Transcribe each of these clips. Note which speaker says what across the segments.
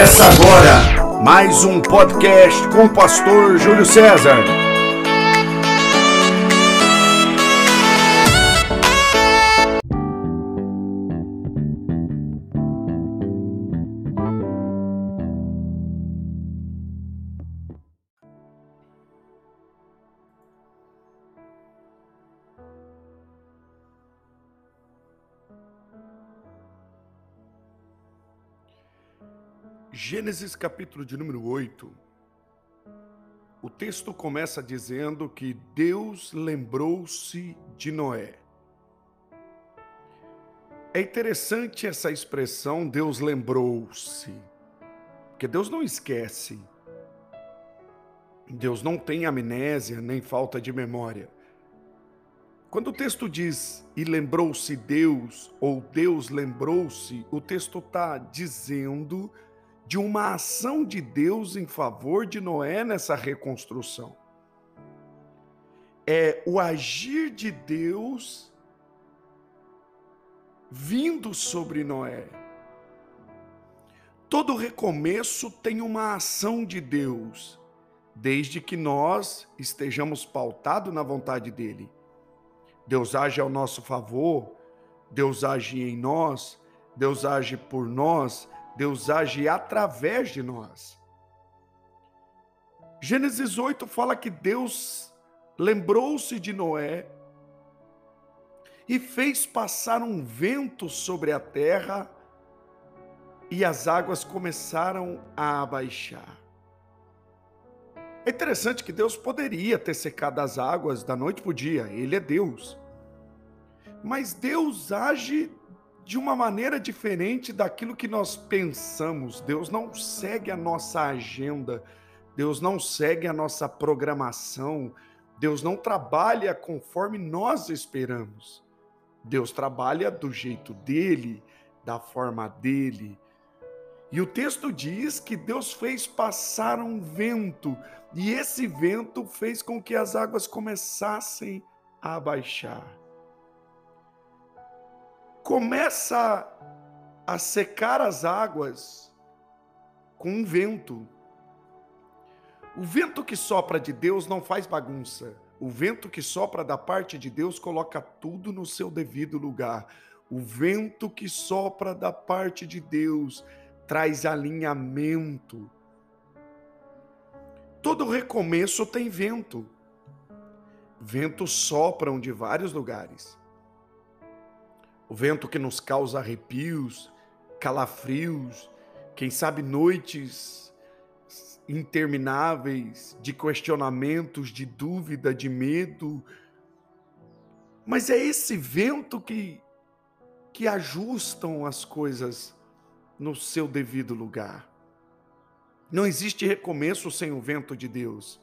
Speaker 1: Começa agora mais um podcast com o pastor Júlio César. Gênesis capítulo de número 8. O texto começa dizendo que Deus lembrou-se de Noé. É interessante essa expressão Deus lembrou-se, porque Deus não esquece. Deus não tem amnésia nem falta de memória. Quando o texto diz e lembrou-se Deus, ou Deus lembrou-se, o texto está dizendo de uma ação de Deus em favor de Noé nessa reconstrução. É o agir de Deus vindo sobre Noé. Todo recomeço tem uma ação de Deus, desde que nós estejamos pautados na vontade dele. Deus age ao nosso favor, Deus age em nós, Deus age por nós, Deus age através de nós. Gênesis 8 fala que Deus lembrou-se de Noé e fez passar um vento sobre a terra e as águas começaram a abaixar. É interessante que Deus poderia ter secado as águas da noite para o dia, Ele é Deus. Mas Deus age de uma maneira diferente daquilo que nós pensamos. Deus não segue a nossa agenda, Deus não segue a nossa programação, Deus não trabalha conforme nós esperamos. Deus trabalha do jeito dele, da forma dele. E o texto diz que Deus fez passar um vento, e esse vento fez com que as águas começassem a baixar começa a secar as águas com um vento. O vento que sopra de Deus não faz bagunça. O vento que sopra da parte de Deus coloca tudo no seu devido lugar. O vento que sopra da parte de Deus traz alinhamento. Todo recomeço tem vento. Ventos sopram de vários lugares o vento que nos causa arrepios, calafrios, quem sabe noites intermináveis de questionamentos, de dúvida, de medo. Mas é esse vento que que ajustam as coisas no seu devido lugar. Não existe recomeço sem o vento de Deus.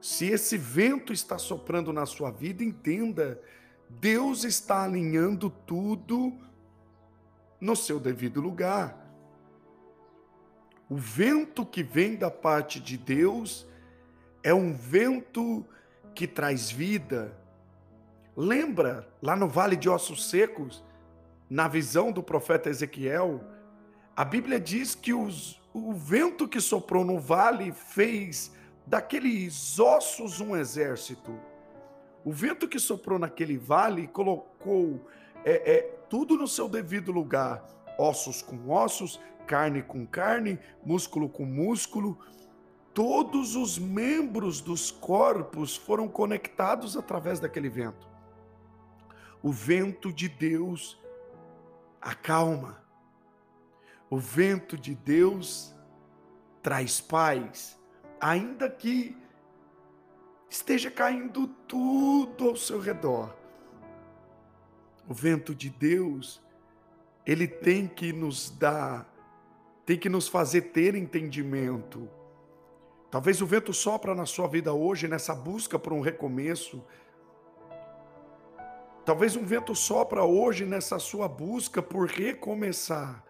Speaker 1: Se esse vento está soprando na sua vida, entenda Deus está alinhando tudo no seu devido lugar. O vento que vem da parte de Deus é um vento que traz vida. Lembra lá no Vale de Ossos Secos, na visão do profeta Ezequiel, a Bíblia diz que os, o vento que soprou no vale fez daqueles ossos um exército. O vento que soprou naquele vale colocou é, é, tudo no seu devido lugar: ossos com ossos, carne com carne, músculo com músculo. Todos os membros dos corpos foram conectados através daquele vento. O vento de Deus acalma. O vento de Deus traz paz, ainda que esteja caindo tudo ao seu redor. O vento de Deus, ele tem que nos dar, tem que nos fazer ter entendimento. Talvez o vento sopra na sua vida hoje, nessa busca por um recomeço. Talvez um vento sopra hoje nessa sua busca por recomeçar.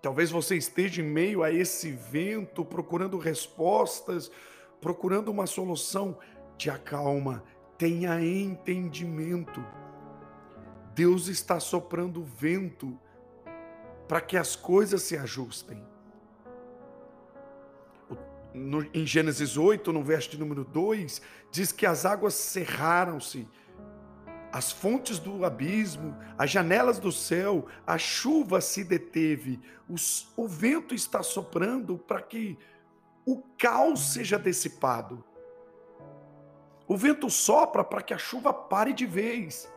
Speaker 1: Talvez você esteja em meio a esse vento, procurando respostas, procurando uma solução, te acalma, tenha entendimento. Deus está soprando vento para que as coisas se ajustem. No, em Gênesis 8, no verso de número 2, diz que as águas cerraram-se, as fontes do abismo, as janelas do céu, a chuva se deteve, os, o vento está soprando para que o caos seja dissipado. O vento sopra para que a chuva pare de vez.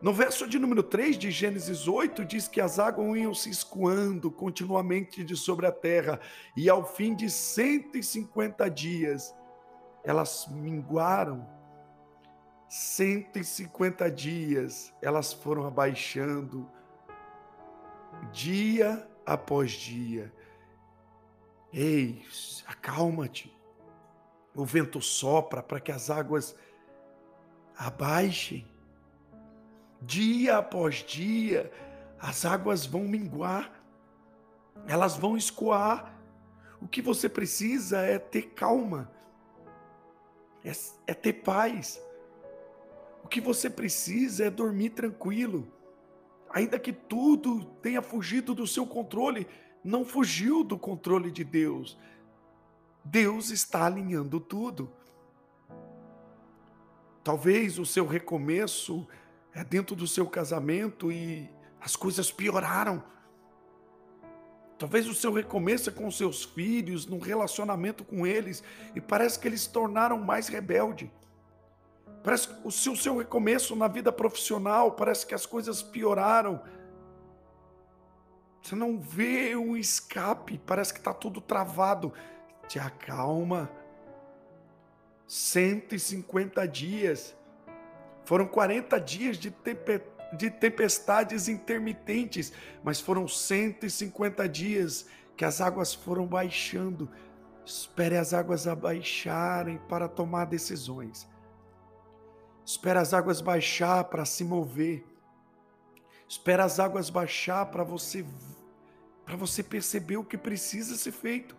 Speaker 1: No verso de número 3 de Gênesis 8, diz que as águas iam se escoando continuamente de sobre a terra, e ao fim de 150 dias, elas minguaram. 150 dias, elas foram abaixando, dia após dia. Ei, acalma-te. O vento sopra para que as águas abaixem dia após dia, as águas vão minguar, elas vão escoar. O que você precisa é ter calma, é, é ter paz. O que você precisa é dormir tranquilo. Ainda que tudo tenha fugido do seu controle, não fugiu do controle de Deus. Deus está alinhando tudo. Talvez o seu recomeço é dentro do seu casamento e as coisas pioraram. Talvez o seu recomeço é com seus filhos, num relacionamento com eles, e parece que eles se tornaram mais rebelde. Parece que o seu, o seu recomeço na vida profissional, parece que as coisas pioraram. Você não vê um escape, parece que está tudo travado. Te acalma. 150 dias foram 40 dias de, de tempestades intermitentes, mas foram 150 dias que as águas foram baixando. Espere as águas abaixarem para tomar decisões. Espere as águas baixar para se mover. Espere as águas baixar para você para você perceber o que precisa ser feito.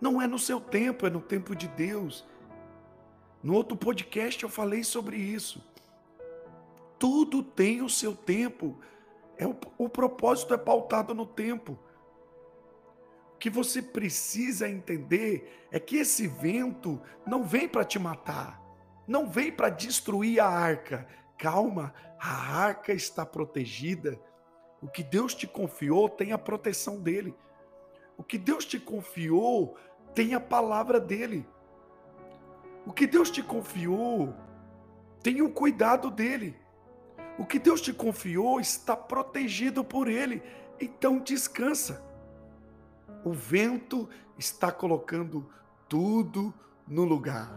Speaker 1: Não é no seu tempo, é no tempo de Deus. No outro podcast eu falei sobre isso. Tudo tem o seu tempo. É o, o propósito é pautado no tempo. O que você precisa entender é que esse vento não vem para te matar, não vem para destruir a arca. Calma, a arca está protegida. O que Deus te confiou tem a proteção dele. O que Deus te confiou tem a palavra dele. O que Deus te confiou, tenha o cuidado dele. O que Deus te confiou está protegido por ele. Então descansa. O vento está colocando tudo no lugar.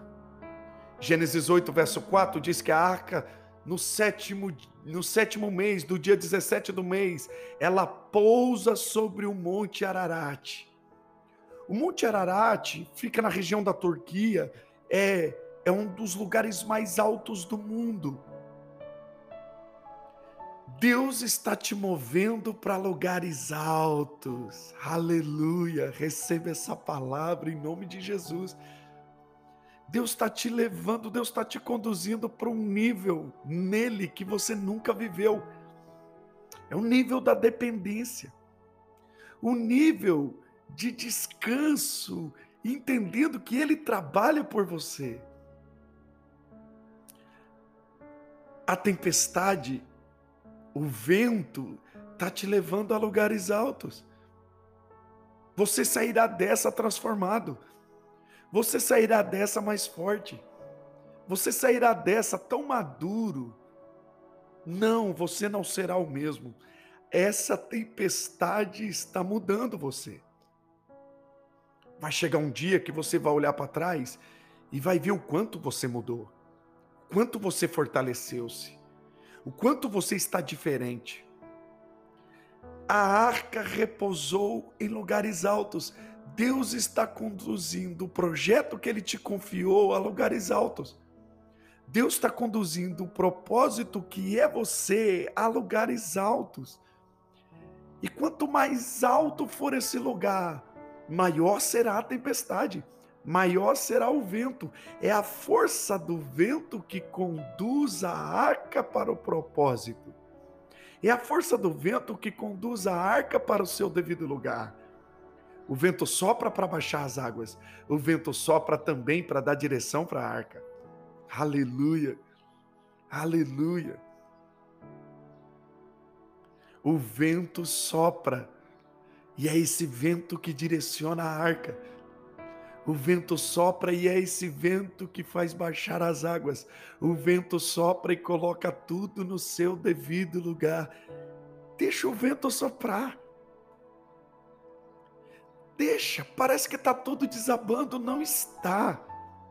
Speaker 1: Gênesis 8, verso 4 diz que a arca, no sétimo, no sétimo mês, do dia 17 do mês, ela pousa sobre o Monte Ararat. O Monte Ararat fica na região da Turquia é, é um dos lugares mais altos do mundo. Deus está te movendo para lugares altos. Aleluia. Receba essa palavra em nome de Jesus. Deus está te levando, Deus está te conduzindo para um nível nele que você nunca viveu. É o nível da dependência, o nível de descanso entendendo que Ele trabalha por você. A tempestade, o vento, está te levando a lugares altos. Você sairá dessa transformado. Você sairá dessa mais forte. Você sairá dessa tão maduro. Não, você não será o mesmo. Essa tempestade está mudando você. Vai chegar um dia que você vai olhar para trás e vai ver o quanto você mudou, quanto você fortaleceu-se, o quanto você está diferente. A arca repousou em lugares altos. Deus está conduzindo o projeto que ele te confiou a lugares altos. Deus está conduzindo o propósito que é você a lugares altos. E quanto mais alto for esse lugar, maior será a tempestade, maior será o vento. É a força do vento que conduz a arca para o propósito. É a força do vento que conduz a arca para o seu devido lugar. O vento sopra para baixar as águas. O vento sopra também para dar direção para a arca. Aleluia. Aleluia. O vento sopra. E é esse vento que direciona a arca. O vento sopra e é esse vento que faz baixar as águas. O vento sopra e coloca tudo no seu devido lugar. Deixa o vento soprar. Deixa, parece que está tudo desabando, não está.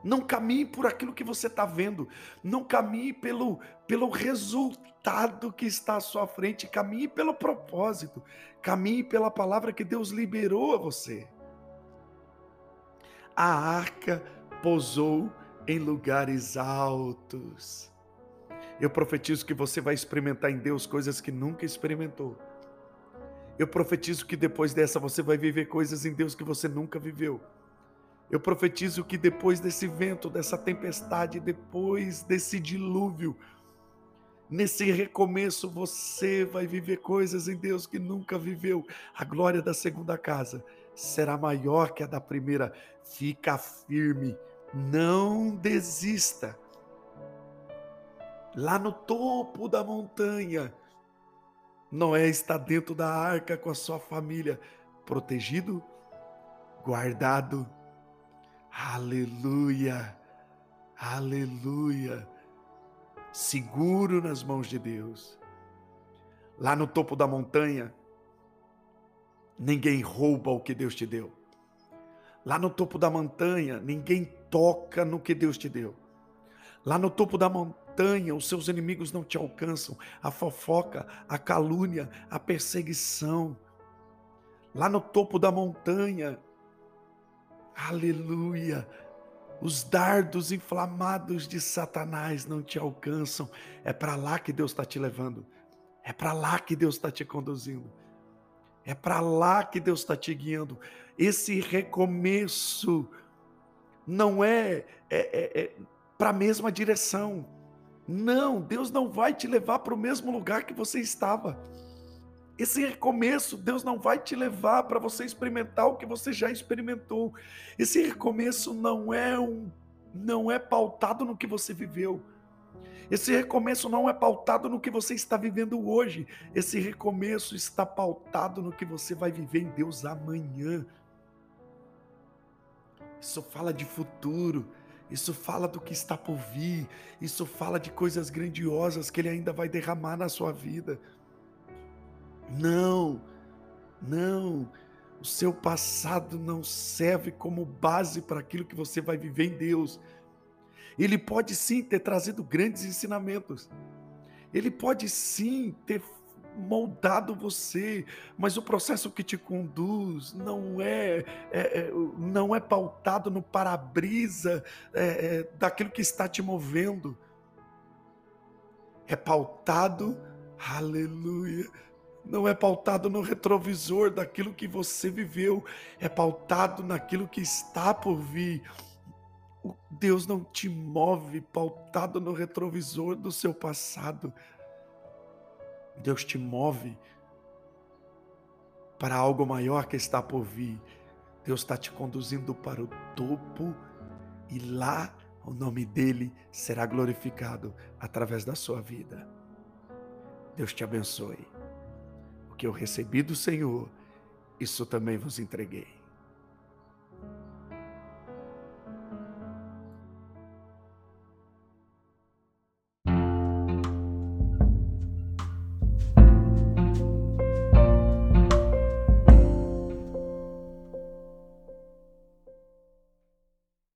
Speaker 1: Não caminhe por aquilo que você está vendo. Não caminhe pelo, pelo resultado que está à sua frente. Caminhe pelo propósito. Caminhe pela palavra que Deus liberou a você a arca pousou em lugares altos. Eu profetizo que você vai experimentar em Deus coisas que nunca experimentou. Eu profetizo que depois dessa você vai viver coisas em Deus que você nunca viveu. Eu profetizo que depois desse vento, dessa tempestade, depois desse dilúvio, nesse recomeço, você vai viver coisas em Deus que nunca viveu. A glória da segunda casa será maior que a da primeira. Fica firme, não desista. Lá no topo da montanha, Noé está dentro da arca com a sua família, protegido, guardado. Aleluia, aleluia. Seguro nas mãos de Deus. Lá no topo da montanha, Ninguém rouba o que Deus te deu. Lá no topo da montanha, ninguém toca no que Deus te deu. Lá no topo da montanha, os seus inimigos não te alcançam. A fofoca, a calúnia, a perseguição. Lá no topo da montanha, aleluia, os dardos inflamados de Satanás não te alcançam. É para lá que Deus está te levando. É para lá que Deus está te conduzindo. É para lá que Deus está te guiando. Esse recomeço não é, é, é, é para a mesma direção. Não, Deus não vai te levar para o mesmo lugar que você estava. Esse recomeço, Deus não vai te levar para você experimentar o que você já experimentou. Esse recomeço não é um, não é pautado no que você viveu. Esse recomeço não é pautado no que você está vivendo hoje. Esse recomeço está pautado no que você vai viver em Deus amanhã. Isso fala de futuro. Isso fala do que está por vir. Isso fala de coisas grandiosas que Ele ainda vai derramar na sua vida. Não, não. O seu passado não serve como base para aquilo que você vai viver em Deus. Ele pode sim ter trazido grandes ensinamentos. Ele pode sim ter moldado você, mas o processo que te conduz não é, é, é não é pautado no para-brisa é, é, daquilo que está te movendo. É pautado, aleluia, não é pautado no retrovisor daquilo que você viveu, é pautado naquilo que está por vir. Deus não te move pautado no retrovisor do seu passado. Deus te move para algo maior que está por vir. Deus está te conduzindo para o topo e lá o nome dele será glorificado através da sua vida. Deus te abençoe. O que eu recebi do Senhor, isso também vos entreguei.